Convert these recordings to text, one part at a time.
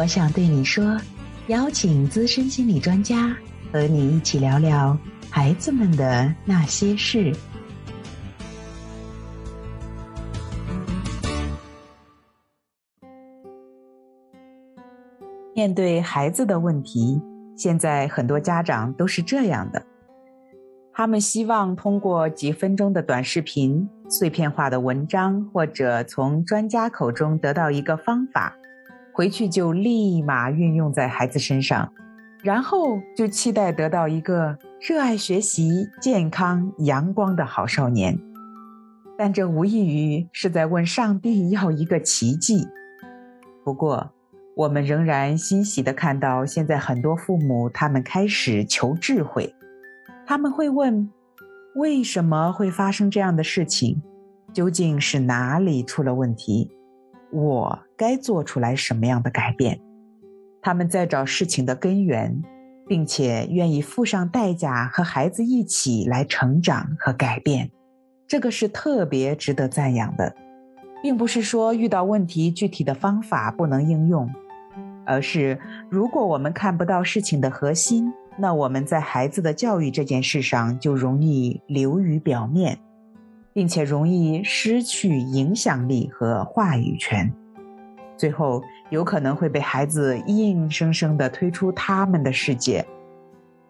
我想对你说，邀请资深心理专家和你一起聊聊孩子们的那些事。面对孩子的问题，现在很多家长都是这样的：他们希望通过几分钟的短视频、碎片化的文章，或者从专家口中得到一个方法。回去就立马运用在孩子身上，然后就期待得到一个热爱学习、健康、阳光的好少年。但这无异于是在问上帝要一个奇迹。不过，我们仍然欣喜地看到，现在很多父母他们开始求智慧，他们会问：为什么会发生这样的事情？究竟是哪里出了问题？我该做出来什么样的改变？他们在找事情的根源，并且愿意付上代价和孩子一起来成长和改变，这个是特别值得赞扬的，并不是说遇到问题具体的方法不能应用，而是如果我们看不到事情的核心，那我们在孩子的教育这件事上就容易流于表面。并且容易失去影响力和话语权，最后有可能会被孩子硬生生地推出他们的世界，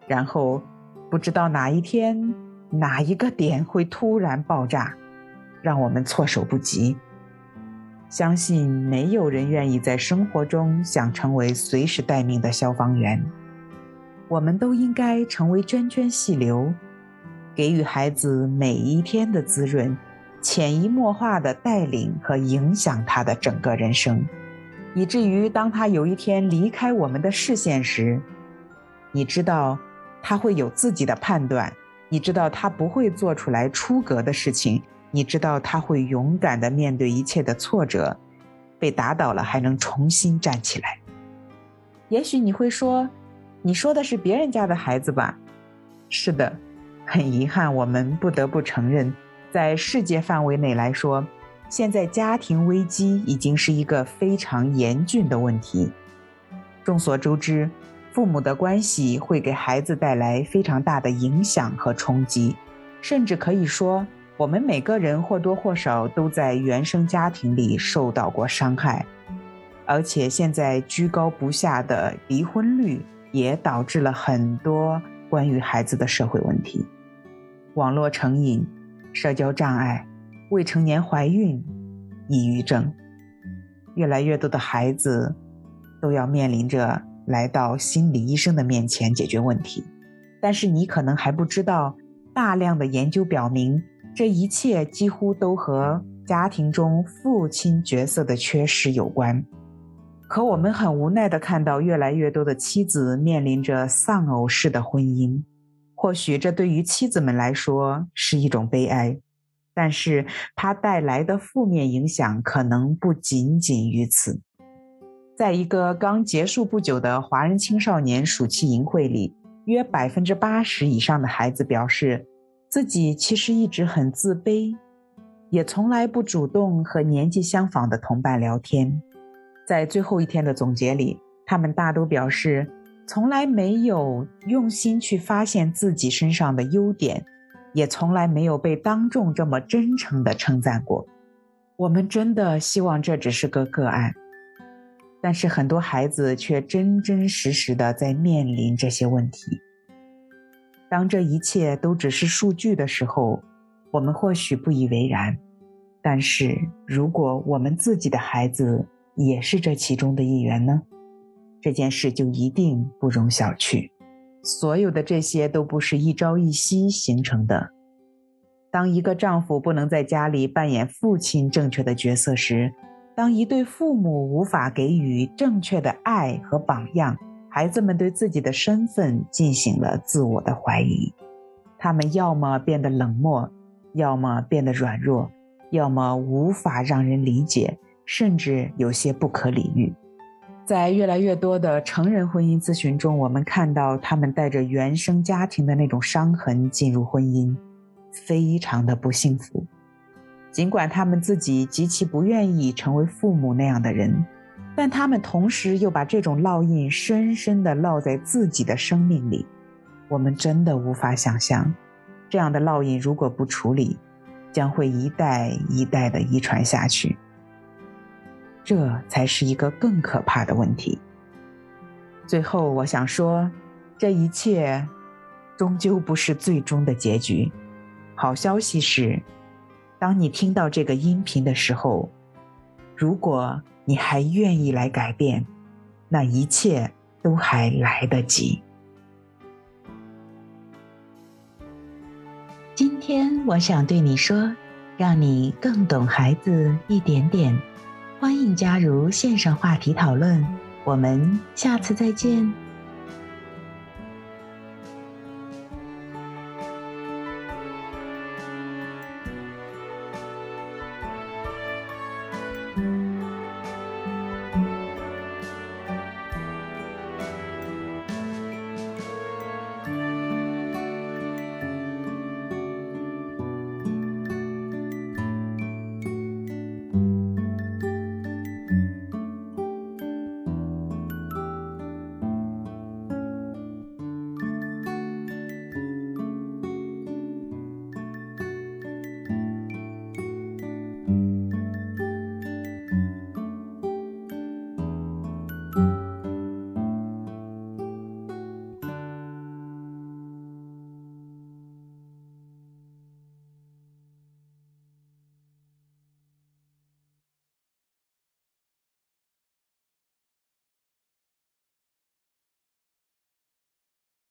然后不知道哪一天哪一个点会突然爆炸，让我们措手不及。相信没有人愿意在生活中想成为随时待命的消防员，我们都应该成为涓涓细流。给予孩子每一天的滋润，潜移默化的带领和影响他的整个人生，以至于当他有一天离开我们的视线时，你知道他会有自己的判断，你知道他不会做出来出格的事情，你知道他会勇敢的面对一切的挫折，被打倒了还能重新站起来。也许你会说，你说的是别人家的孩子吧？是的。很遗憾，我们不得不承认，在世界范围内来说，现在家庭危机已经是一个非常严峻的问题。众所周知，父母的关系会给孩子带来非常大的影响和冲击，甚至可以说，我们每个人或多或少都在原生家庭里受到过伤害。而且，现在居高不下的离婚率也导致了很多关于孩子的社会问题。网络成瘾、社交障碍、未成年怀孕、抑郁症，越来越多的孩子都要面临着来到心理医生的面前解决问题。但是你可能还不知道，大量的研究表明，这一切几乎都和家庭中父亲角色的缺失有关。可我们很无奈地看到，越来越多的妻子面临着丧偶式的婚姻。或许这对于妻子们来说是一种悲哀，但是它带来的负面影响可能不仅仅于此。在一个刚结束不久的华人青少年暑期营会里，约百分之八十以上的孩子表示，自己其实一直很自卑，也从来不主动和年纪相仿的同伴聊天。在最后一天的总结里，他们大都表示。从来没有用心去发现自己身上的优点，也从来没有被当众这么真诚的称赞过。我们真的希望这只是个个案，但是很多孩子却真真实实的在面临这些问题。当这一切都只是数据的时候，我们或许不以为然。但是如果我们自己的孩子也是这其中的一员呢？这件事就一定不容小觑，所有的这些都不是一朝一夕形成的。当一个丈夫不能在家里扮演父亲正确的角色时，当一对父母无法给予正确的爱和榜样，孩子们对自己的身份进行了自我的怀疑，他们要么变得冷漠，要么变得软弱，要么无法让人理解，甚至有些不可理喻。在越来越多的成人婚姻咨询中，我们看到他们带着原生家庭的那种伤痕进入婚姻，非常的不幸福。尽管他们自己极其不愿意成为父母那样的人，但他们同时又把这种烙印深深的烙在自己的生命里。我们真的无法想象，这样的烙印如果不处理，将会一代一代的遗传下去。这才是一个更可怕的问题。最后，我想说，这一切终究不是最终的结局。好消息是，当你听到这个音频的时候，如果你还愿意来改变，那一切都还来得及。今天我想对你说，让你更懂孩子一点点。欢迎加入线上话题讨论，我们下次再见。